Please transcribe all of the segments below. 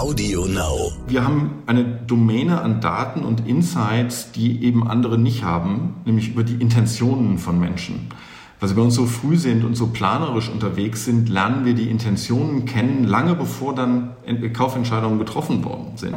Audio Now. Wir haben eine Domäne an Daten und Insights, die eben andere nicht haben, nämlich über die Intentionen von Menschen. Weil sie bei uns so früh sind und so planerisch unterwegs sind, lernen wir die Intentionen kennen, lange bevor dann Kaufentscheidungen getroffen worden sind.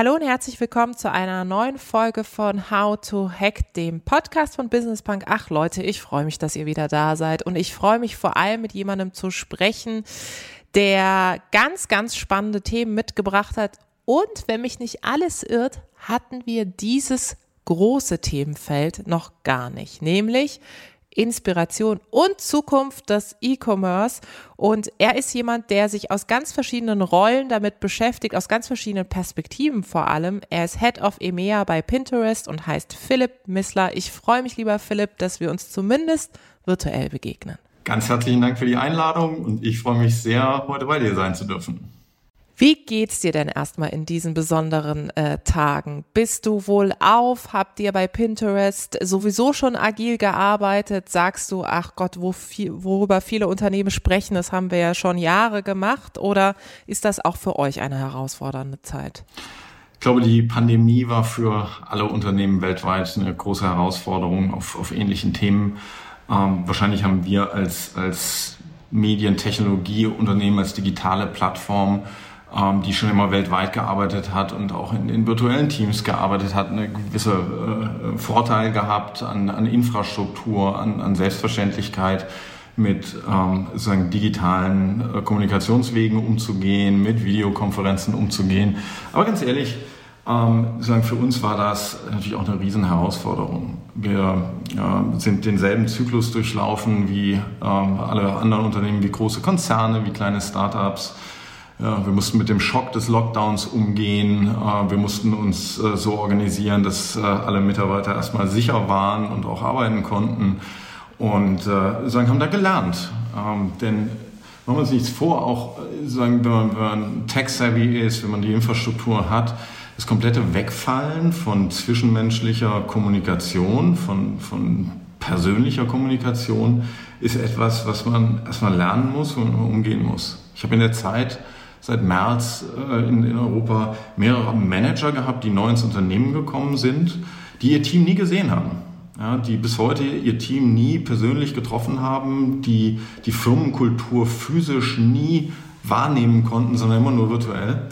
Hallo und herzlich willkommen zu einer neuen Folge von How to Hack, dem Podcast von Business Punk. Ach Leute, ich freue mich, dass ihr wieder da seid und ich freue mich vor allem mit jemandem zu sprechen, der ganz, ganz spannende Themen mitgebracht hat. Und wenn mich nicht alles irrt, hatten wir dieses große Themenfeld noch gar nicht, nämlich Inspiration und Zukunft des E-Commerce. Und er ist jemand, der sich aus ganz verschiedenen Rollen damit beschäftigt, aus ganz verschiedenen Perspektiven vor allem. Er ist Head of EMEA bei Pinterest und heißt Philipp Missler. Ich freue mich, lieber Philipp, dass wir uns zumindest virtuell begegnen. Ganz herzlichen Dank für die Einladung und ich freue mich sehr, heute bei dir sein zu dürfen. Wie geht's dir denn erstmal in diesen besonderen äh, Tagen? Bist du wohl auf? Habt ihr bei Pinterest sowieso schon agil gearbeitet? Sagst du, ach Gott, wo viel, worüber viele Unternehmen sprechen, das haben wir ja schon Jahre gemacht? Oder ist das auch für euch eine herausfordernde Zeit? Ich glaube, die Pandemie war für alle Unternehmen weltweit eine große Herausforderung auf, auf ähnlichen Themen. Ähm, wahrscheinlich haben wir als, als Medientechnologieunternehmen, als digitale Plattform ähm, die schon immer weltweit gearbeitet hat und auch in, in virtuellen Teams gearbeitet hat, eine gewisse äh, Vorteil gehabt an, an Infrastruktur, an, an Selbstverständlichkeit mit ähm, sozusagen digitalen äh, Kommunikationswegen umzugehen, mit Videokonferenzen umzugehen. Aber ganz ehrlich, ähm, sagen für uns war das natürlich auch eine Riesenherausforderung. Wir äh, sind denselben Zyklus durchlaufen wie ähm, alle anderen Unternehmen, wie große Konzerne, wie kleine Startups. Ja, wir mussten mit dem Schock des Lockdowns umgehen. Äh, wir mussten uns äh, so organisieren, dass äh, alle Mitarbeiter erstmal sicher waren und auch arbeiten konnten. Und sagen, haben da gelernt. Ähm, denn machen wir uns nichts vor, auch sagen, wenn man, wenn man tech-savvy ist, wenn man die Infrastruktur hat, das komplette Wegfallen von zwischenmenschlicher Kommunikation, von, von persönlicher Kommunikation, ist etwas, was man erstmal lernen muss und umgehen muss. Ich habe in der Zeit seit März äh, in, in Europa mehrere Manager gehabt, die neu ins Unternehmen gekommen sind, die ihr Team nie gesehen haben. Ja, die bis heute ihr Team nie persönlich getroffen haben, die die Firmenkultur physisch nie wahrnehmen konnten, sondern immer nur virtuell.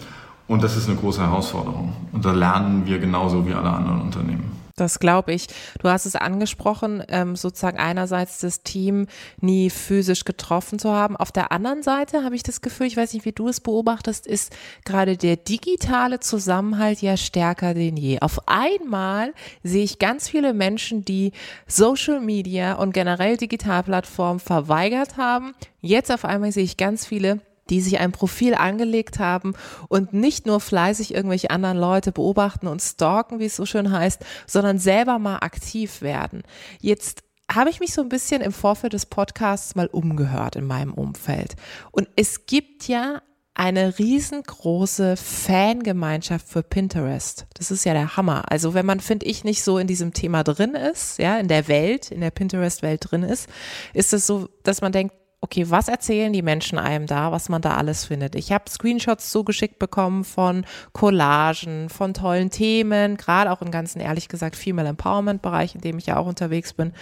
Und das ist eine große Herausforderung. Und da lernen wir genauso wie alle anderen Unternehmen. Das glaube ich. Du hast es angesprochen, ähm, sozusagen einerseits das Team nie physisch getroffen zu haben. Auf der anderen Seite habe ich das Gefühl, ich weiß nicht, wie du es beobachtest, ist gerade der digitale Zusammenhalt ja stärker denn je. Auf einmal sehe ich ganz viele Menschen, die Social Media und generell Digitalplattformen verweigert haben. Jetzt auf einmal sehe ich ganz viele, die sich ein Profil angelegt haben und nicht nur fleißig irgendwelche anderen Leute beobachten und stalken, wie es so schön heißt, sondern selber mal aktiv werden. Jetzt habe ich mich so ein bisschen im Vorfeld des Podcasts mal umgehört in meinem Umfeld. Und es gibt ja eine riesengroße Fangemeinschaft für Pinterest. Das ist ja der Hammer. Also wenn man, finde ich, nicht so in diesem Thema drin ist, ja, in der Welt, in der Pinterest-Welt drin ist, ist es so, dass man denkt, okay, was erzählen die Menschen einem da, was man da alles findet? Ich habe Screenshots zugeschickt bekommen von Collagen, von tollen Themen, gerade auch im ganzen, ehrlich gesagt, Female Empowerment Bereich, in dem ich ja auch unterwegs bin.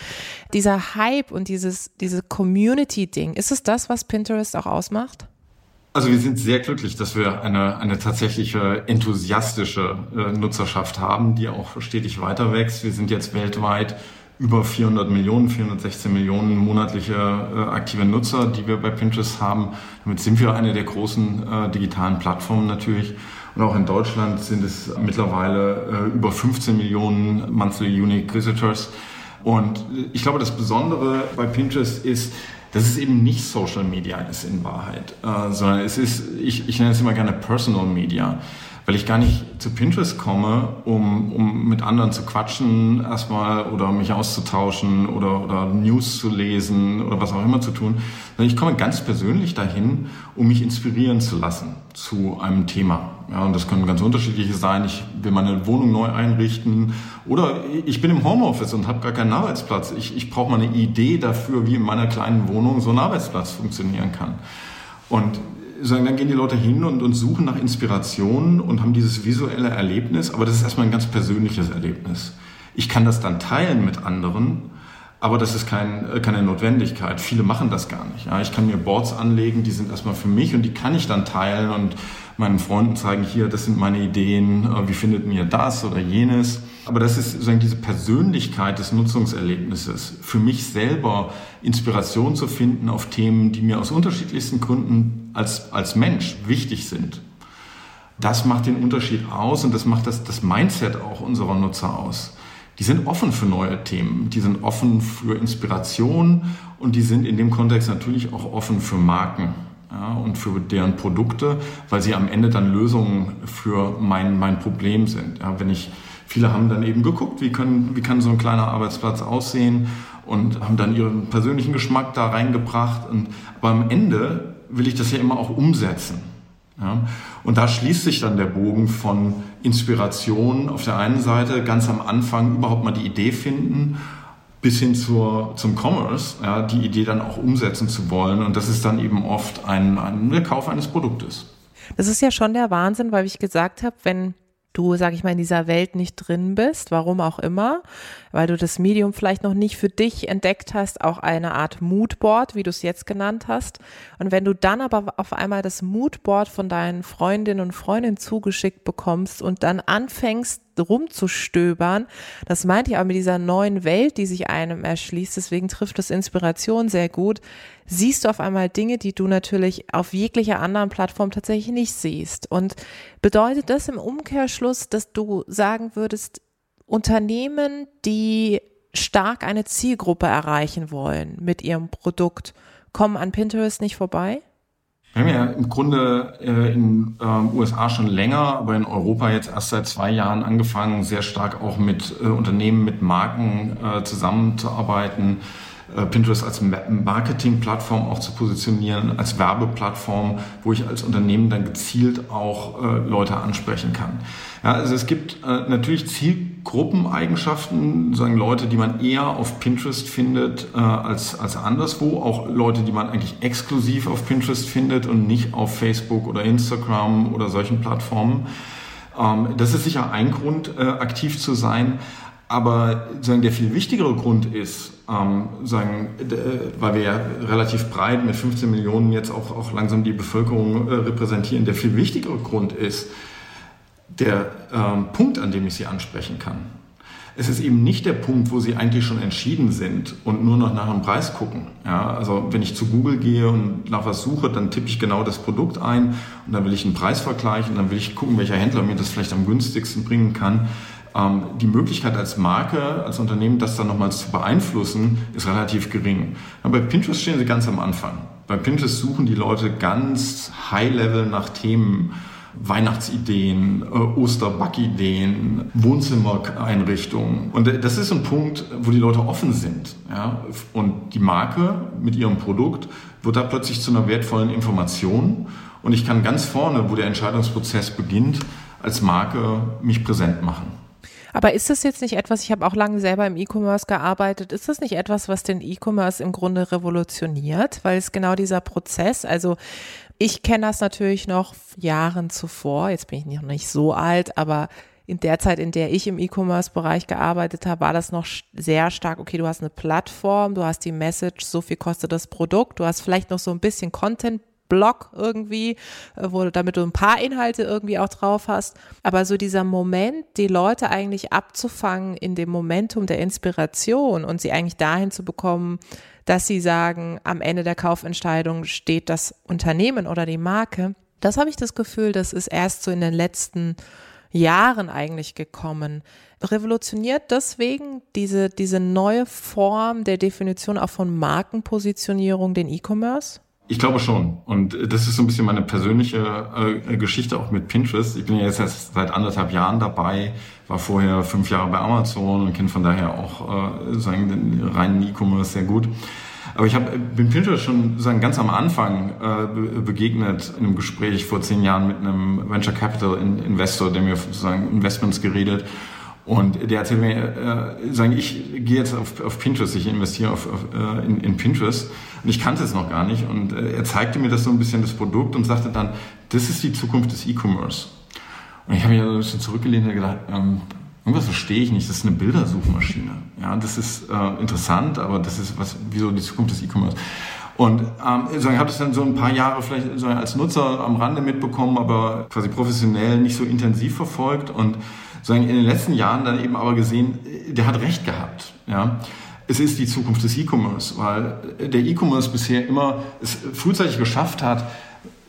Dieser Hype und dieses, diese Community-Ding, ist es das, was Pinterest auch ausmacht? Also wir sind sehr glücklich, dass wir eine, eine tatsächliche enthusiastische äh, Nutzerschaft haben, die auch stetig weiter wächst. Wir sind jetzt weltweit über 400 Millionen, 416 Millionen monatliche äh, aktive Nutzer, die wir bei Pinterest haben. Damit sind wir eine der großen äh, digitalen Plattformen natürlich. Und auch in Deutschland sind es mittlerweile äh, über 15 Millionen Monthly Unique Visitors. Und ich glaube, das Besondere bei Pinterest ist, dass es eben nicht Social Media ist in Wahrheit, äh, sondern es ist, ich, ich nenne es immer gerne Personal Media weil ich gar nicht zu Pinterest komme, um, um mit anderen zu quatschen erstmal oder mich auszutauschen oder, oder News zu lesen oder was auch immer zu tun, sondern ich komme ganz persönlich dahin, um mich inspirieren zu lassen zu einem Thema. Ja, und das können ganz unterschiedliche sein. Ich will meine Wohnung neu einrichten oder ich bin im Homeoffice und habe gar keinen Arbeitsplatz. Ich, ich brauche mal eine Idee dafür, wie in meiner kleinen Wohnung so ein Arbeitsplatz funktionieren kann. Und sagen, dann gehen die Leute hin und, und suchen nach Inspirationen und haben dieses visuelle Erlebnis, aber das ist erstmal ein ganz persönliches Erlebnis. Ich kann das dann teilen mit anderen, aber das ist kein, äh, keine Notwendigkeit. Viele machen das gar nicht. Ja, ich kann mir Boards anlegen, die sind erstmal für mich und die kann ich dann teilen und meinen Freunden zeigen, hier, das sind meine Ideen, äh, wie findet ihr das oder jenes. Aber das ist sozusagen diese Persönlichkeit des Nutzungserlebnisses. Für mich selber Inspiration zu finden auf Themen, die mir aus unterschiedlichsten Gründen als, als Mensch wichtig sind. Das macht den Unterschied aus und das macht das, das Mindset auch unserer Nutzer aus. Die sind offen für neue Themen, die sind offen für Inspiration und die sind in dem Kontext natürlich auch offen für Marken ja, und für deren Produkte, weil sie am Ende dann Lösungen für mein, mein Problem sind. Ja, wenn ich Viele haben dann eben geguckt, wie, können, wie kann so ein kleiner Arbeitsplatz aussehen und haben dann ihren persönlichen Geschmack da reingebracht. Und, aber am Ende will ich das ja immer auch umsetzen. Ja? Und da schließt sich dann der Bogen von Inspiration auf der einen Seite, ganz am Anfang überhaupt mal die Idee finden, bis hin zur, zum Commerce, ja, die Idee dann auch umsetzen zu wollen. Und das ist dann eben oft ein, ein der Kauf eines Produktes. Das ist ja schon der Wahnsinn, weil ich gesagt habe, wenn du, sag ich mal, in dieser Welt nicht drin bist, warum auch immer, weil du das Medium vielleicht noch nicht für dich entdeckt hast, auch eine Art Moodboard, wie du es jetzt genannt hast. Und wenn du dann aber auf einmal das Moodboard von deinen Freundinnen und Freunden zugeschickt bekommst und dann anfängst, rumzustöbern. Das meinte ich auch mit dieser neuen Welt, die sich einem erschließt. Deswegen trifft es Inspiration sehr gut. Siehst du auf einmal Dinge, die du natürlich auf jeglicher anderen Plattform tatsächlich nicht siehst. Und bedeutet das im Umkehrschluss, dass du sagen würdest, Unternehmen, die stark eine Zielgruppe erreichen wollen mit ihrem Produkt, kommen an Pinterest nicht vorbei? Wir haben ja im Grunde äh, in ähm, USA schon länger, aber in Europa jetzt erst seit zwei Jahren angefangen, sehr stark auch mit äh, Unternehmen, mit Marken äh, zusammenzuarbeiten. Äh, Pinterest als Marketingplattform auch zu positionieren, als Werbeplattform, wo ich als Unternehmen dann gezielt auch äh, Leute ansprechen kann. Ja, also es gibt äh, natürlich Zielgruppeneigenschaften, sagen Leute, die man eher auf Pinterest findet äh, als, als anderswo, auch Leute, die man eigentlich exklusiv auf Pinterest findet und nicht auf Facebook oder Instagram oder solchen Plattformen. Ähm, das ist sicher ein Grund, äh, aktiv zu sein. Aber sagen, der viel wichtigere Grund ist, ähm, sagen, weil wir ja relativ breit mit 15 Millionen jetzt auch, auch langsam die Bevölkerung äh, repräsentieren, der viel wichtigere Grund ist der ähm, Punkt, an dem ich sie ansprechen kann. Es ist eben nicht der Punkt, wo sie eigentlich schon entschieden sind und nur noch nach einem Preis gucken. Ja, also wenn ich zu Google gehe und nach was suche, dann tippe ich genau das Produkt ein und dann will ich einen Preis vergleichen und dann will ich gucken, welcher Händler mir das vielleicht am günstigsten bringen kann. Ähm, die Möglichkeit als Marke, als Unternehmen, das dann nochmals zu beeinflussen, ist relativ gering. Aber bei Pinterest stehen sie ganz am Anfang. Bei Pinterest suchen die Leute ganz high-level nach Themen. Weihnachtsideen, äh, Osterbackideen, Wohnzimmereinrichtungen. Und äh, das ist ein Punkt, wo die Leute offen sind. Ja? Und die Marke mit ihrem Produkt wird da plötzlich zu einer wertvollen Information. Und ich kann ganz vorne, wo der Entscheidungsprozess beginnt, als Marke mich präsent machen. Aber ist das jetzt nicht etwas, ich habe auch lange selber im E-Commerce gearbeitet, ist das nicht etwas, was den E-Commerce im Grunde revolutioniert? Weil es genau dieser Prozess, also ich kenne das natürlich noch Jahren zuvor, jetzt bin ich noch nicht so alt, aber in der Zeit, in der ich im E-Commerce-Bereich gearbeitet habe, war das noch sehr stark, okay, du hast eine Plattform, du hast die Message, so viel kostet das Produkt, du hast vielleicht noch so ein bisschen Content Blog irgendwie, äh, wo, damit du ein paar Inhalte irgendwie auch drauf hast. Aber so dieser Moment, die Leute eigentlich abzufangen in dem Momentum der Inspiration und sie eigentlich dahin zu bekommen, dass sie sagen, am Ende der Kaufentscheidung steht das Unternehmen oder die Marke. Das habe ich das Gefühl, das ist erst so in den letzten Jahren eigentlich gekommen. Revolutioniert deswegen diese, diese neue Form der Definition auch von Markenpositionierung den E-Commerce? Ich glaube schon. Und das ist so ein bisschen meine persönliche äh, Geschichte auch mit Pinterest. Ich bin ja jetzt erst seit anderthalb Jahren dabei, war vorher fünf Jahre bei Amazon und kenne von daher auch äh, sagen, den reinen E-Commerce sehr gut. Aber ich hab, bin Pinterest schon sagen, ganz am Anfang äh, begegnet in einem Gespräch vor zehn Jahren mit einem Venture Capital Investor, der mir sozusagen Investments geredet und der erzählt mir, äh, sagen, ich gehe jetzt auf, auf Pinterest, ich investiere auf, auf, äh, in, in Pinterest und ich kannte es noch gar nicht. Und äh, er zeigte mir das so ein bisschen, das Produkt und sagte dann, das ist die Zukunft des E-Commerce. Und ich habe mich so ein bisschen zurückgelehnt und gedacht, ähm, irgendwas verstehe ich nicht, das ist eine Bildersuchmaschine. Ja, das ist äh, interessant, aber das ist was, wieso die Zukunft des E-Commerce. Und ähm, ich habe das dann so ein paar Jahre vielleicht so als Nutzer am Rande mitbekommen, aber quasi professionell nicht so intensiv verfolgt und sondern in den letzten Jahren dann eben aber gesehen, der hat recht gehabt. Ja. Es ist die Zukunft des E-Commerce, weil der E-Commerce bisher immer es frühzeitig geschafft hat,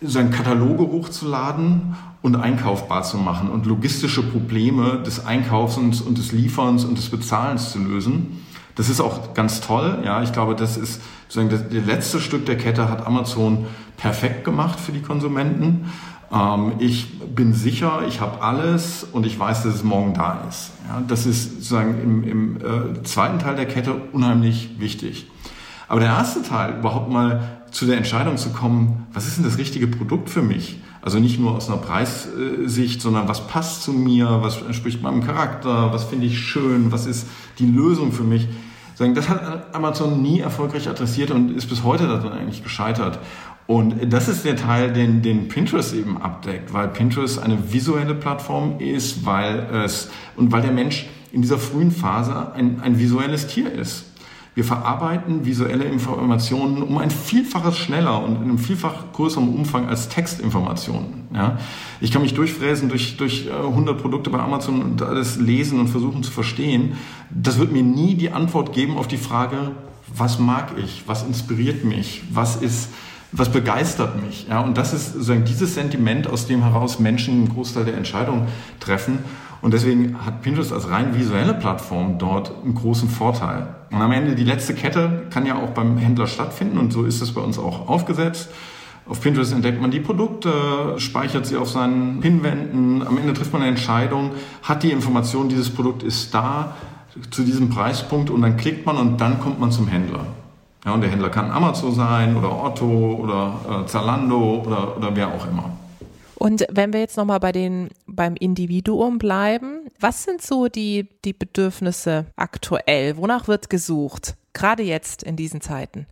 seinen Kataloge hochzuladen und einkaufbar zu machen und logistische Probleme des Einkaufs und, und des Lieferns und des Bezahlens zu lösen. Das ist auch ganz toll. Ja, ich glaube, das ist sozusagen das, das letzte Stück der Kette hat Amazon perfekt gemacht für die Konsumenten. Ähm, ich bin sicher, ich habe alles und ich weiß, dass es morgen da ist. Ja, das ist sozusagen im, im äh, zweiten Teil der Kette unheimlich wichtig. Aber der erste Teil, überhaupt mal zu der Entscheidung zu kommen, was ist denn das richtige Produkt für mich? Also nicht nur aus einer Preissicht, sondern was passt zu mir, was entspricht meinem Charakter, was finde ich schön, was ist die Lösung für mich. Das hat Amazon nie erfolgreich adressiert und ist bis heute daran eigentlich gescheitert. Und das ist der Teil, den, den Pinterest eben abdeckt, weil Pinterest eine visuelle Plattform ist, weil es und weil der Mensch in dieser frühen Phase ein, ein visuelles Tier ist. Wir verarbeiten visuelle Informationen um ein Vielfaches schneller und in einem vielfach größeren Umfang als Textinformationen. Ja? Ich kann mich durchfräsen durch, durch 100 äh, Produkte bei Amazon und alles lesen und versuchen zu verstehen. Das wird mir nie die Antwort geben auf die Frage, was mag ich, was inspiriert mich, was ist was begeistert mich. Ja? Und das ist sozusagen dieses Sentiment, aus dem heraus Menschen einen Großteil der Entscheidungen treffen. Und deswegen hat Pinterest als rein visuelle Plattform dort einen großen Vorteil. Und am Ende die letzte Kette kann ja auch beim Händler stattfinden und so ist es bei uns auch aufgesetzt. Auf Pinterest entdeckt man die Produkte, speichert sie auf seinen Pinwänden. Am Ende trifft man eine Entscheidung, hat die Information, dieses Produkt ist da zu diesem Preispunkt und dann klickt man und dann kommt man zum Händler. Ja, und der Händler kann Amazon sein oder Otto oder äh, Zalando oder, oder wer auch immer. Und wenn wir jetzt nochmal bei den, beim Individuum bleiben, was sind so die, die Bedürfnisse aktuell? Wonach wird gesucht? Gerade jetzt in diesen Zeiten?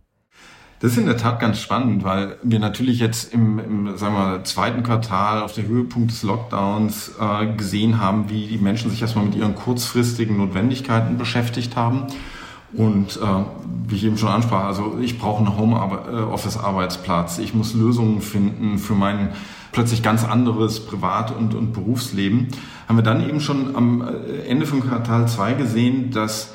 Das ist in der Tat ganz spannend, weil wir natürlich jetzt im, im sagen wir, zweiten Quartal auf der Höhepunkt des Lockdowns äh, gesehen haben, wie die Menschen sich erstmal mit ihren kurzfristigen Notwendigkeiten beschäftigt haben und äh, wie ich eben schon ansprach, also ich brauche einen Homeoffice-Arbeitsplatz. Ich muss Lösungen finden für mein plötzlich ganz anderes Privat- und, und Berufsleben. Haben wir dann eben schon am äh, Ende von Quartal 2 gesehen, dass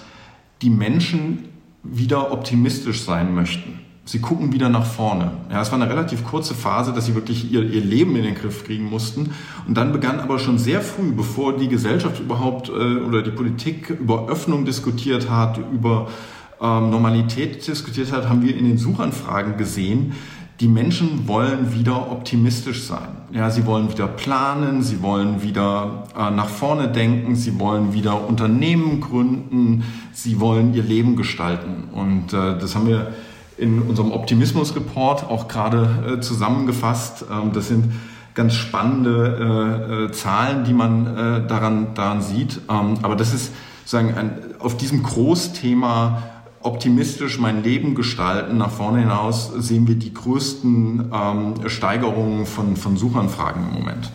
die Menschen wieder optimistisch sein möchten sie gucken wieder nach vorne. Ja, es war eine relativ kurze Phase, dass sie wirklich ihr, ihr Leben in den Griff kriegen mussten. Und dann begann aber schon sehr früh, bevor die Gesellschaft überhaupt äh, oder die Politik über Öffnung diskutiert hat, über ähm, Normalität diskutiert hat, haben wir in den Suchanfragen gesehen, die Menschen wollen wieder optimistisch sein. Ja, sie wollen wieder planen, sie wollen wieder äh, nach vorne denken, sie wollen wieder Unternehmen gründen, sie wollen ihr Leben gestalten. Und äh, das haben wir in unserem Optimismus-Report auch gerade äh, zusammengefasst. Ähm, das sind ganz spannende äh, äh, Zahlen, die man daran, daran sieht. Ähm, aber das ist sozusagen ein, auf diesem Großthema optimistisch mein Leben gestalten. Nach vorne hinaus sehen wir die größten ähm, Steigerungen von, von Suchanfragen im Moment.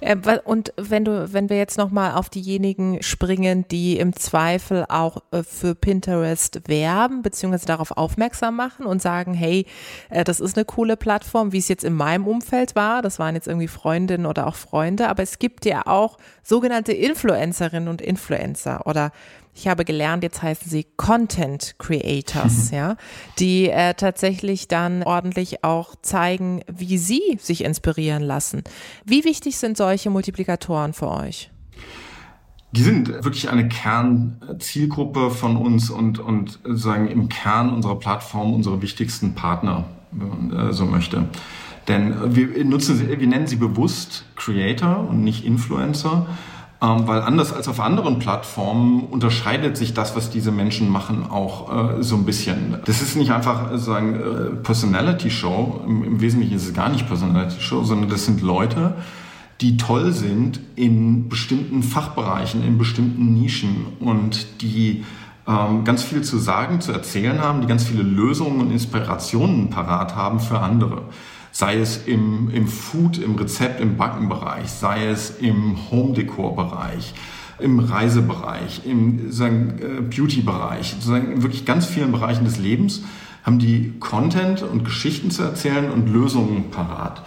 Äh, und wenn du, wenn wir jetzt nochmal auf diejenigen springen, die im Zweifel auch äh, für Pinterest werben, beziehungsweise darauf aufmerksam machen und sagen, hey, äh, das ist eine coole Plattform, wie es jetzt in meinem Umfeld war. Das waren jetzt irgendwie Freundinnen oder auch Freunde, aber es gibt ja auch sogenannte Influencerinnen und Influencer oder Ich habe gelernt, jetzt heißen sie Content Creators, ja, die äh, tatsächlich dann ordentlich auch zeigen, wie sie sich inspirieren lassen. Wie wichtig sind solche Multiplikatoren für euch? Die sind wirklich eine Kernzielgruppe von uns und, und sagen im Kern unserer Plattform unsere wichtigsten Partner, wenn man äh, so möchte. Denn wir nutzen sie, wir nennen sie bewusst Creator und nicht Influencer, ähm, weil anders als auf anderen Plattformen unterscheidet sich das, was diese Menschen machen, auch äh, so ein bisschen. Das ist nicht einfach äh, sagen äh, Personality Show. Im, Im Wesentlichen ist es gar nicht Personality Show, sondern das sind Leute, die toll sind in bestimmten Fachbereichen, in bestimmten Nischen und die ähm, ganz viel zu sagen, zu erzählen haben, die ganz viele Lösungen und Inspirationen parat haben für andere. Sei es im, im Food, im Rezept, im Backenbereich, sei es im Home-Decor-Bereich, im Reisebereich, im äh, Beauty-Bereich, sozusagen in wirklich ganz vielen Bereichen des Lebens haben die Content und Geschichten zu erzählen und Lösungen parat.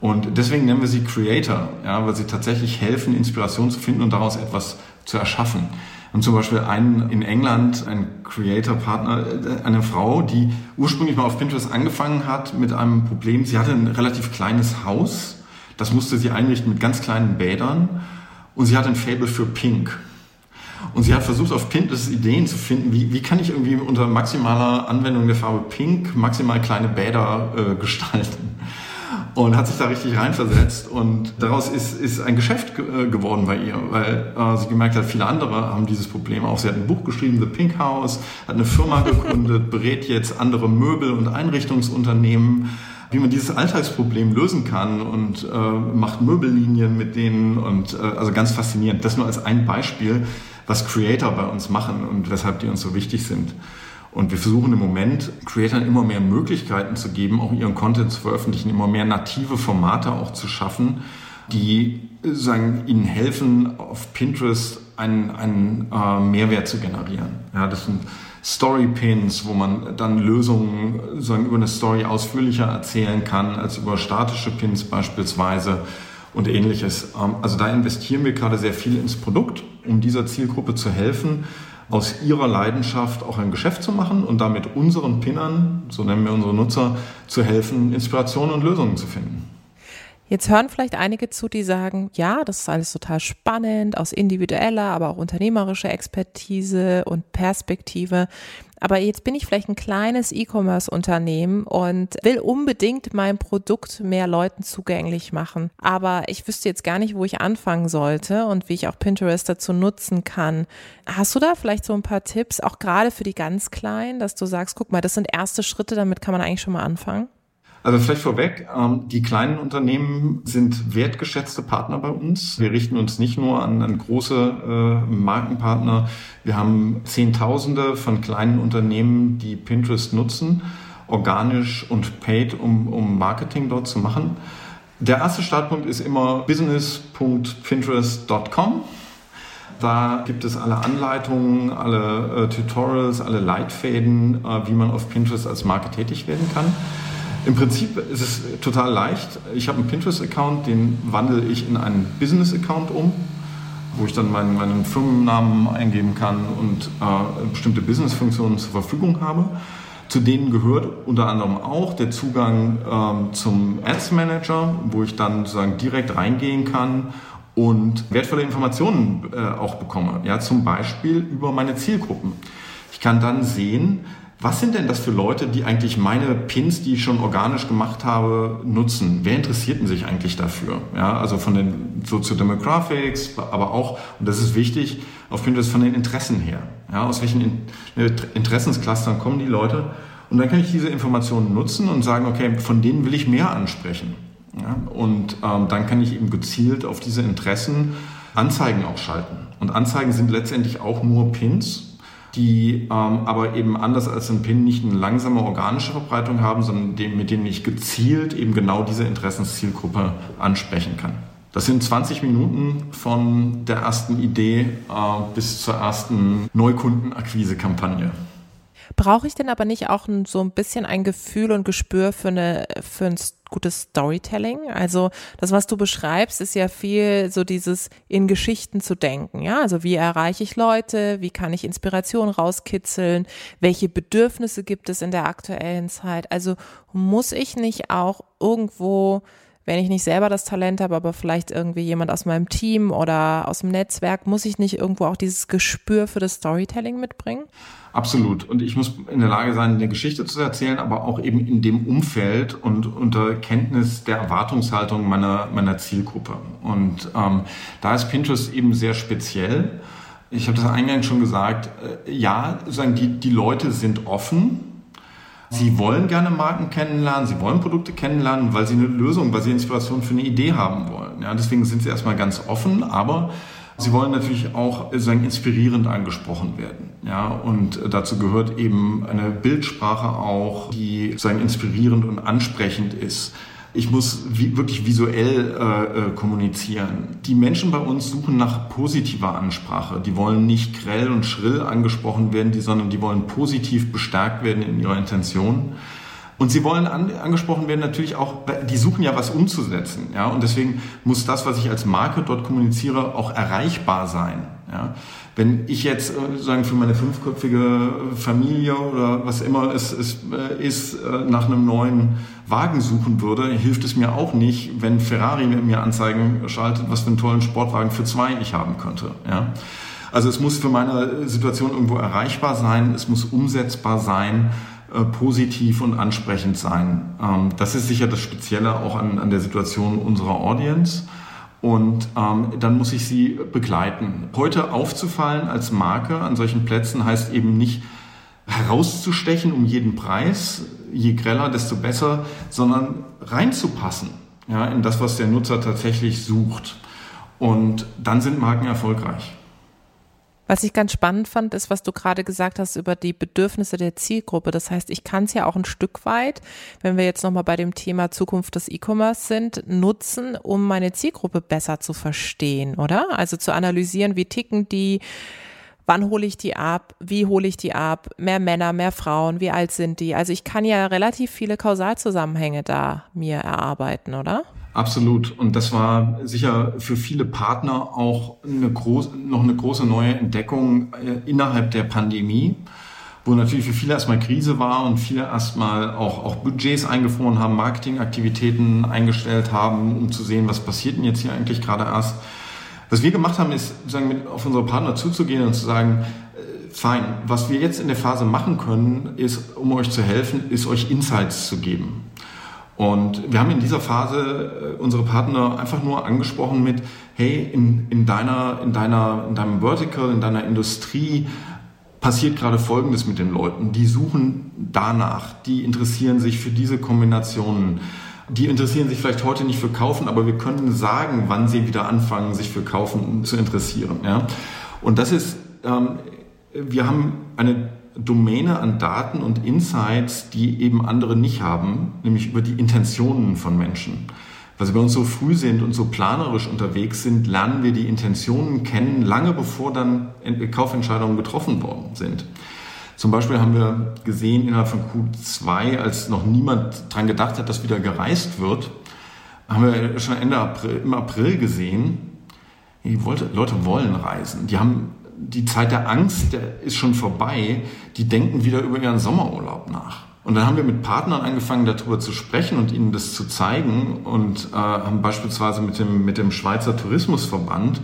Und deswegen nennen wir sie Creator, ja, weil sie tatsächlich helfen, Inspiration zu finden und daraus etwas zu erschaffen. Und zum Beispiel einen in England, ein Creator-Partner, äh, eine Frau, die ursprünglich mal auf Pinterest angefangen hat mit einem Problem. Sie hatte ein relativ kleines Haus, das musste sie einrichten mit ganz kleinen Bädern und sie hatte ein Fable für Pink. Und sie hat versucht, auf Pinterest Ideen zu finden, wie, wie kann ich irgendwie unter maximaler Anwendung der Farbe Pink maximal kleine Bäder äh, gestalten und hat sich da richtig reinversetzt und daraus ist, ist ein Geschäft äh, geworden bei ihr, weil äh, sie gemerkt hat, viele andere haben dieses Problem auch. Sie hat ein Buch geschrieben, The Pink House, hat eine Firma gegründet, berät jetzt andere Möbel- und Einrichtungsunternehmen, wie man dieses Alltagsproblem lösen kann und äh, macht Möbellinien mit denen und äh, also ganz faszinierend. Das nur als ein Beispiel, was Creator bei uns machen und weshalb die uns so wichtig sind. Und wir versuchen im Moment, Creatern immer mehr Möglichkeiten zu geben, auch ihren Content zu veröffentlichen, immer mehr native Formate auch zu schaffen, die sagen, ihnen helfen, auf Pinterest einen, einen äh, Mehrwert zu generieren. Ja, das sind Story-Pins, wo man dann Lösungen sagen, über eine Story ausführlicher erzählen kann als über statische Pins beispielsweise und ähnliches. Ähm, also da investieren wir gerade sehr viel ins Produkt, um dieser Zielgruppe zu helfen aus ihrer Leidenschaft auch ein Geschäft zu machen und damit unseren Pinnern, so nennen wir unsere Nutzer, zu helfen, Inspirationen und Lösungen zu finden. Jetzt hören vielleicht einige zu, die sagen, ja, das ist alles total spannend aus individueller, aber auch unternehmerischer Expertise und Perspektive. Aber jetzt bin ich vielleicht ein kleines E-Commerce-Unternehmen und will unbedingt mein Produkt mehr Leuten zugänglich machen. Aber ich wüsste jetzt gar nicht, wo ich anfangen sollte und wie ich auch Pinterest dazu nutzen kann. Hast du da vielleicht so ein paar Tipps, auch gerade für die ganz Kleinen, dass du sagst, guck mal, das sind erste Schritte, damit kann man eigentlich schon mal anfangen? Also vielleicht vorweg, ähm, die kleinen Unternehmen sind wertgeschätzte Partner bei uns. Wir richten uns nicht nur an, an große äh, Markenpartner. Wir haben Zehntausende von kleinen Unternehmen, die Pinterest nutzen, organisch und paid, um, um Marketing dort zu machen. Der erste Startpunkt ist immer business.pinterest.com. Da gibt es alle Anleitungen, alle äh, Tutorials, alle Leitfäden, äh, wie man auf Pinterest als Marke tätig werden kann. Im Prinzip ist es total leicht. Ich habe einen Pinterest-Account, den wandle ich in einen Business-Account um, wo ich dann meinen, meinen Firmennamen eingeben kann und äh, bestimmte Business-Funktionen zur Verfügung habe. Zu denen gehört unter anderem auch der Zugang ähm, zum Ads Manager, wo ich dann sozusagen direkt reingehen kann und wertvolle Informationen äh, auch bekomme. Ja, zum Beispiel über meine Zielgruppen. Ich kann dann sehen, was sind denn das für Leute, die eigentlich meine Pins, die ich schon organisch gemacht habe, nutzen? Wer interessierten sich eigentlich dafür? Ja, also von den Soziodemographics, aber auch, und das ist wichtig, auf Pinterest von den Interessen her. Ja, aus welchen Interessensclustern kommen die Leute? Und dann kann ich diese Informationen nutzen und sagen, okay, von denen will ich mehr ansprechen. Ja, und ähm, dann kann ich eben gezielt auf diese Interessen Anzeigen auch schalten. Und Anzeigen sind letztendlich auch nur Pins, die ähm, aber eben anders als ein PIN nicht eine langsame organische Verbreitung haben, sondern dem, mit denen ich gezielt eben genau diese Interessenszielgruppe ansprechen kann. Das sind 20 Minuten von der ersten Idee äh, bis zur ersten Neukundenakquise-Kampagne. Brauche ich denn aber nicht auch so ein bisschen ein Gefühl und Gespür für, eine, für ein gutes Storytelling? Also das, was du beschreibst, ist ja viel so dieses in Geschichten zu denken. Ja, also wie erreiche ich Leute? Wie kann ich Inspiration rauskitzeln? Welche Bedürfnisse gibt es in der aktuellen Zeit? Also muss ich nicht auch irgendwo wenn ich nicht selber das Talent habe, aber vielleicht irgendwie jemand aus meinem Team oder aus dem Netzwerk, muss ich nicht irgendwo auch dieses Gespür für das Storytelling mitbringen? Absolut. Und ich muss in der Lage sein, eine Geschichte zu erzählen, aber auch eben in dem Umfeld und unter Kenntnis der Erwartungshaltung meiner, meiner Zielgruppe. Und ähm, da ist Pinterest eben sehr speziell. Ich habe das eingangs schon gesagt. Äh, ja, sagen die, die Leute sind offen Sie wollen gerne Marken kennenlernen, sie wollen Produkte kennenlernen, weil sie eine Lösung, weil sie Inspiration für eine Idee haben wollen. Ja, deswegen sind sie erstmal ganz offen, aber sie wollen natürlich auch sagen, inspirierend angesprochen werden. Ja, und dazu gehört eben eine Bildsprache auch, die sagen, inspirierend und ansprechend ist ich muss wie, wirklich visuell äh, äh, kommunizieren. Die Menschen bei uns suchen nach positiver Ansprache. Die wollen nicht grell und schrill angesprochen werden, die, sondern die wollen positiv bestärkt werden in ihrer Intention. Und sie wollen an, angesprochen werden natürlich auch, die suchen ja was umzusetzen. Ja? Und deswegen muss das, was ich als Marke dort kommuniziere, auch erreichbar sein. Ja? Wenn ich jetzt äh, sozusagen für meine fünfköpfige Familie oder was immer es, es äh, ist, äh, nach einem neuen Wagen suchen würde, hilft es mir auch nicht, wenn Ferrari mir Anzeigen schaltet, was für einen tollen Sportwagen für zwei ich haben könnte. Ja? Also es muss für meine Situation irgendwo erreichbar sein, es muss umsetzbar sein, positiv und ansprechend sein. Ähm, das ist sicher das Spezielle auch an, an der Situation unserer Audience und ähm, dann muss ich sie begleiten. Heute aufzufallen als Marke an solchen Plätzen heißt eben nicht herauszustechen um jeden Preis, je greller, desto besser, sondern reinzupassen ja, in das, was der Nutzer tatsächlich sucht. Und dann sind Marken erfolgreich. Was ich ganz spannend fand, ist, was du gerade gesagt hast über die Bedürfnisse der Zielgruppe. Das heißt, ich kann es ja auch ein Stück weit, wenn wir jetzt nochmal bei dem Thema Zukunft des E-Commerce sind, nutzen, um meine Zielgruppe besser zu verstehen, oder? Also zu analysieren, wie ticken die, wann hole ich die ab, wie hole ich die ab, mehr Männer, mehr Frauen, wie alt sind die? Also ich kann ja relativ viele Kausalzusammenhänge da mir erarbeiten, oder? Absolut. Und das war sicher für viele Partner auch eine groß, noch eine große neue Entdeckung äh, innerhalb der Pandemie, wo natürlich für viele erstmal Krise war und viele erstmal auch, auch Budgets eingefroren haben, Marketingaktivitäten eingestellt haben, um zu sehen, was passiert denn jetzt hier eigentlich gerade erst. Was wir gemacht haben, ist sozusagen mit auf unsere Partner zuzugehen und zu sagen, äh, fein, was wir jetzt in der Phase machen können, ist, um euch zu helfen, ist euch Insights zu geben. Und wir haben in dieser Phase äh, unsere Partner einfach nur angesprochen mit, hey, in, in, deiner, in, deiner, in deinem Vertical, in deiner Industrie passiert gerade Folgendes mit den Leuten. Die suchen danach, die interessieren sich für diese Kombinationen. Die interessieren sich vielleicht heute nicht für Kaufen, aber wir können sagen, wann sie wieder anfangen, sich für Kaufen zu interessieren. Ja? Und das ist, ähm, wir haben eine Domäne an Daten und Insights, die eben andere nicht haben, nämlich über die Intentionen von Menschen. Weil sie bei uns so früh sind und so planerisch unterwegs sind, lernen wir die Intentionen kennen, lange bevor dann Kaufentscheidungen getroffen worden sind. Zum Beispiel haben wir gesehen innerhalb von Q2, als noch niemand dran gedacht hat, dass wieder gereist wird, haben wir schon Ende April, im April gesehen, die Leute wollen reisen. Die haben die Zeit der Angst, der ist schon vorbei. Die denken wieder über ihren Sommerurlaub nach. Und dann haben wir mit Partnern angefangen, darüber zu sprechen und ihnen das zu zeigen und äh, haben beispielsweise mit dem, mit dem Schweizer Tourismusverband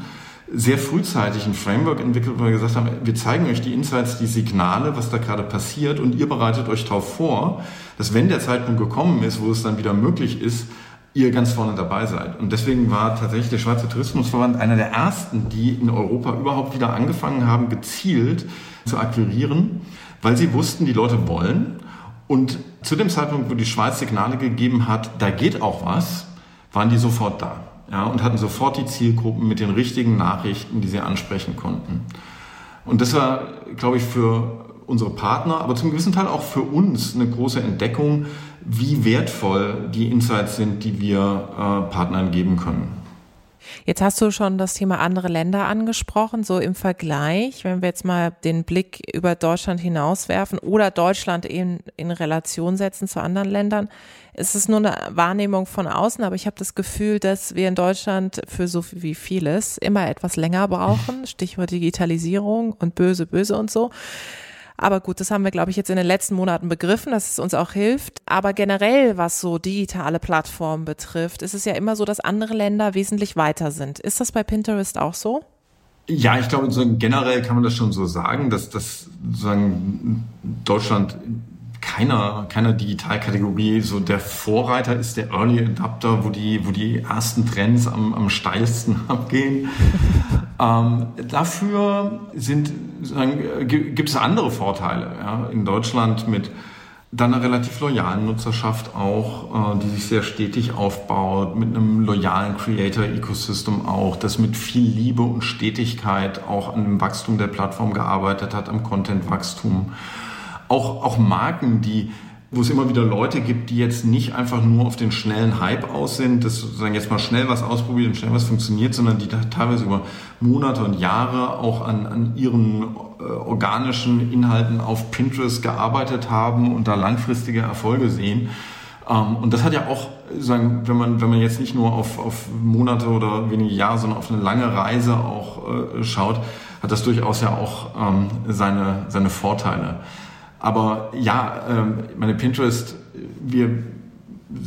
sehr frühzeitig ein Framework entwickelt, wo wir gesagt haben, wir zeigen euch die Insights, die Signale, was da gerade passiert und ihr bereitet euch darauf vor, dass wenn der Zeitpunkt gekommen ist, wo es dann wieder möglich ist, ihr ganz vorne dabei seid. Und deswegen war tatsächlich der Schweizer Tourismusverband einer der ersten, die in Europa überhaupt wieder angefangen haben, gezielt zu akquirieren, weil sie wussten, die Leute wollen. Und zu dem Zeitpunkt, wo die Schweiz Signale gegeben hat, da geht auch was, waren die sofort da. Ja, und hatten sofort die Zielgruppen mit den richtigen Nachrichten, die sie ansprechen konnten. Und das war, glaube ich, für unsere Partner, aber zum gewissen Teil auch für uns eine große Entdeckung, wie wertvoll die Insights sind, die wir äh, Partnern geben können. Jetzt hast du schon das Thema andere Länder angesprochen, so im Vergleich, wenn wir jetzt mal den Blick über Deutschland hinauswerfen oder Deutschland eben in Relation setzen zu anderen Ländern. Es ist nur eine Wahrnehmung von außen, aber ich habe das Gefühl, dass wir in Deutschland für so wie vieles immer etwas länger brauchen. Stichwort Digitalisierung und böse, böse und so. Aber gut, das haben wir, glaube ich, jetzt in den letzten Monaten begriffen, dass es uns auch hilft. Aber generell, was so digitale Plattformen betrifft, ist es ja immer so, dass andere Länder wesentlich weiter sind. Ist das bei Pinterest auch so? Ja, ich glaube, so generell kann man das schon so sagen, dass, dass sozusagen Deutschland keiner, keiner Digitalkategorie so der Vorreiter ist, der Early Adapter, wo die, wo die ersten Trends am, am steilsten abgehen. ähm, dafür sind, gibt es andere Vorteile. Ja? In Deutschland mit dann einer relativ loyalen Nutzerschaft auch, äh, die sich sehr stetig aufbaut, mit einem loyalen Creator-Ecosystem auch, das mit viel Liebe und Stetigkeit auch an dem Wachstum der Plattform gearbeitet hat, am Content-Wachstum auch, auch Marken, die wo es immer wieder Leute gibt, die jetzt nicht einfach nur auf den schnellen Hype aus sind, dass sozusagen jetzt mal schnell was ausprobiert und schnell was funktioniert, sondern die teilweise über Monate und Jahre auch an, an ihren äh, organischen Inhalten auf Pinterest gearbeitet haben und da langfristige Erfolge sehen. Ähm, und das hat ja auch, sagen, wenn man, wenn man jetzt nicht nur auf, auf Monate oder wenige Jahre, sondern auf eine lange Reise auch äh, schaut, hat das durchaus ja auch ähm, seine, seine Vorteile. Aber ja, ähm, meine Pinterest, wir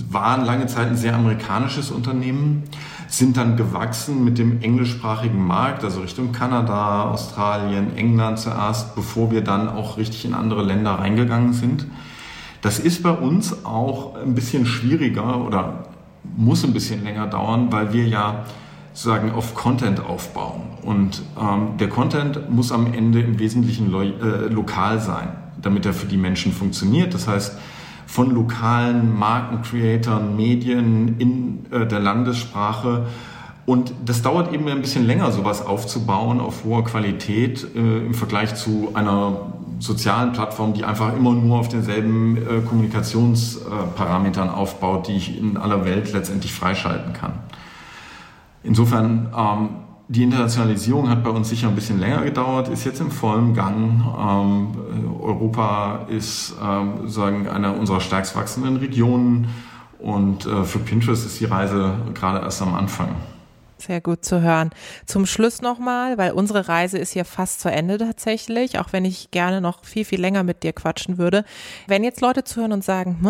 waren lange Zeit ein sehr amerikanisches Unternehmen, sind dann gewachsen mit dem englischsprachigen Markt, also Richtung Kanada, Australien, England zuerst, bevor wir dann auch richtig in andere Länder reingegangen sind. Das ist bei uns auch ein bisschen schwieriger oder muss ein bisschen länger dauern, weil wir ja sozusagen auf Content aufbauen. Und ähm, der Content muss am Ende im Wesentlichen lo äh, lokal sein damit er für die Menschen funktioniert. Das heißt, von lokalen Markencreatoren, Medien in äh, der Landessprache. Und das dauert eben ein bisschen länger, sowas aufzubauen auf hoher Qualität äh, im Vergleich zu einer sozialen Plattform, die einfach immer nur auf denselben äh, Kommunikationsparametern aufbaut, die ich in aller Welt letztendlich freischalten kann. Insofern ähm, die Internationalisierung hat bei uns sicher ein bisschen länger gedauert, ist jetzt im vollen Gang. Ähm, Europa ist ähm, sagen eine unserer stärkst wachsenden Regionen und äh, für Pinterest ist die Reise gerade erst am Anfang. Sehr gut zu hören. Zum Schluss nochmal, weil unsere Reise ist hier fast zu Ende tatsächlich, auch wenn ich gerne noch viel, viel länger mit dir quatschen würde. Wenn jetzt Leute zuhören und sagen,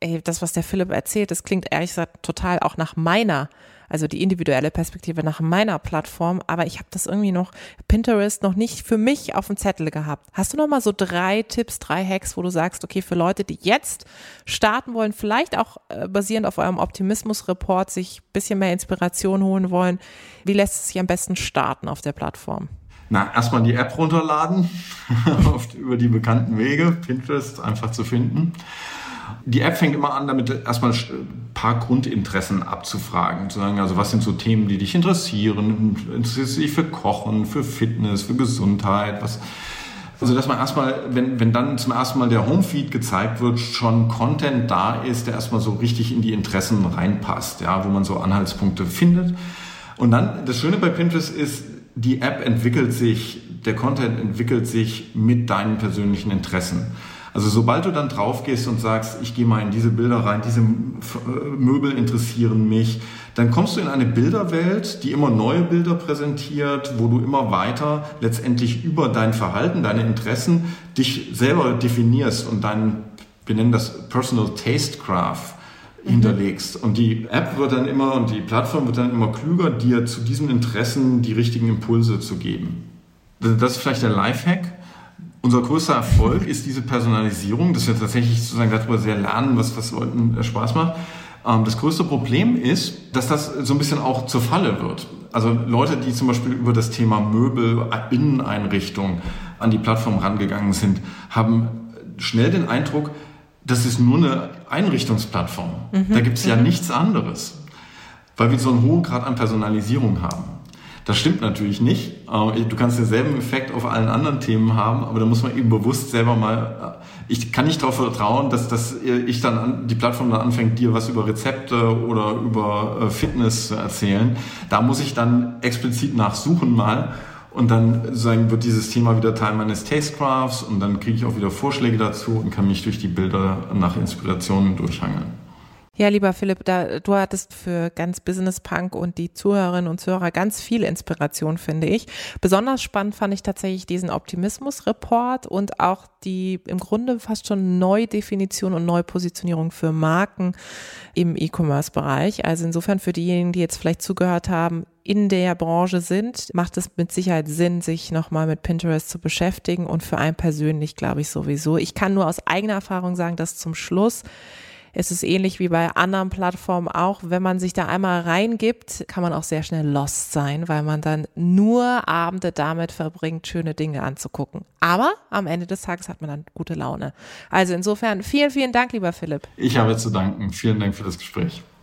ey, das, was der Philipp erzählt, das klingt ehrlich gesagt total auch nach meiner also die individuelle Perspektive nach meiner Plattform, aber ich habe das irgendwie noch, Pinterest noch nicht für mich auf dem Zettel gehabt. Hast du noch mal so drei Tipps, drei Hacks, wo du sagst, okay, für Leute, die jetzt starten wollen, vielleicht auch äh, basierend auf eurem Optimismus-Report sich ein bisschen mehr Inspiration holen wollen, wie lässt es sich am besten starten auf der Plattform? Na, erstmal die App runterladen, oft über die bekannten Wege, Pinterest einfach zu finden. Die App fängt immer an, damit erstmal ein paar Grundinteressen abzufragen. Zu sagen, also was sind so Themen, die dich interessieren? Interessierst du dich für Kochen, für Fitness, für Gesundheit? Was, also dass man erstmal, wenn, wenn dann zum ersten Mal der Homefeed gezeigt wird, schon Content da ist, der erstmal so richtig in die Interessen reinpasst, ja, wo man so Anhaltspunkte findet. Und dann, das Schöne bei Pinterest ist, die App entwickelt sich, der Content entwickelt sich mit deinen persönlichen Interessen. Also sobald du dann drauf gehst und sagst, ich gehe mal in diese Bilder rein, diese äh, Möbel interessieren mich, dann kommst du in eine Bilderwelt, die immer neue Bilder präsentiert, wo du immer weiter letztendlich über dein Verhalten, deine Interessen dich selber definierst und deinen, wir nennen das Personal Taste Graph mhm. hinterlegst. Und die App wird dann immer und die Plattform wird dann immer klüger, dir zu diesen Interessen die richtigen Impulse zu geben. Das ist vielleicht der Lifehack. Unser größter Erfolg ist diese Personalisierung, dass wir tatsächlich sozusagen darüber sehr lernen, was, was Leuten äh, Spaß macht. Ähm, das größte Problem ist, dass das so ein bisschen auch zur Falle wird. Also Leute, die zum Beispiel über das Thema Möbel, Inneneinrichtung an die Plattform rangegangen sind, haben schnell den Eindruck, das ist nur eine Einrichtungsplattform. Mhm. Da gibt es ja mhm. nichts anderes, weil wir so einen hohen Grad an Personalisierung haben. Das stimmt natürlich nicht. Du kannst denselben Effekt auf allen anderen Themen haben, aber da muss man eben bewusst selber mal, äh, ich kann nicht darauf vertrauen, dass, dass ich dann an, die Plattform dann anfängt, dir was über Rezepte oder über äh, Fitness zu erzählen. Da muss ich dann explizit nachsuchen mal und dann sagen, wird dieses Thema wieder Teil meines Tastecrafts und dann kriege ich auch wieder Vorschläge dazu und kann mich durch die Bilder nach Inspirationen durchhangeln. Ja, lieber Philipp, da, du hattest für ganz Business Punk und die Zuhörerinnen und Zuhörer ganz viel Inspiration, finde ich. Besonders spannend fand ich tatsächlich diesen Optimismus-Report und auch die im Grunde fast schon Neudefinition und Neupositionierung für Marken im E-Commerce-Bereich. Also insofern für diejenigen, die jetzt vielleicht zugehört haben, in der Branche sind, macht es mit Sicherheit Sinn, sich nochmal mit Pinterest zu beschäftigen und für einen persönlich glaube ich sowieso. Ich kann nur aus eigener Erfahrung sagen, dass zum Schluss es ist ähnlich wie bei anderen Plattformen auch, wenn man sich da einmal reingibt, kann man auch sehr schnell lost sein, weil man dann nur Abende damit verbringt, schöne Dinge anzugucken. Aber am Ende des Tages hat man dann gute Laune. Also insofern vielen, vielen Dank, lieber Philipp. Ich habe zu danken. Vielen Dank für das Gespräch.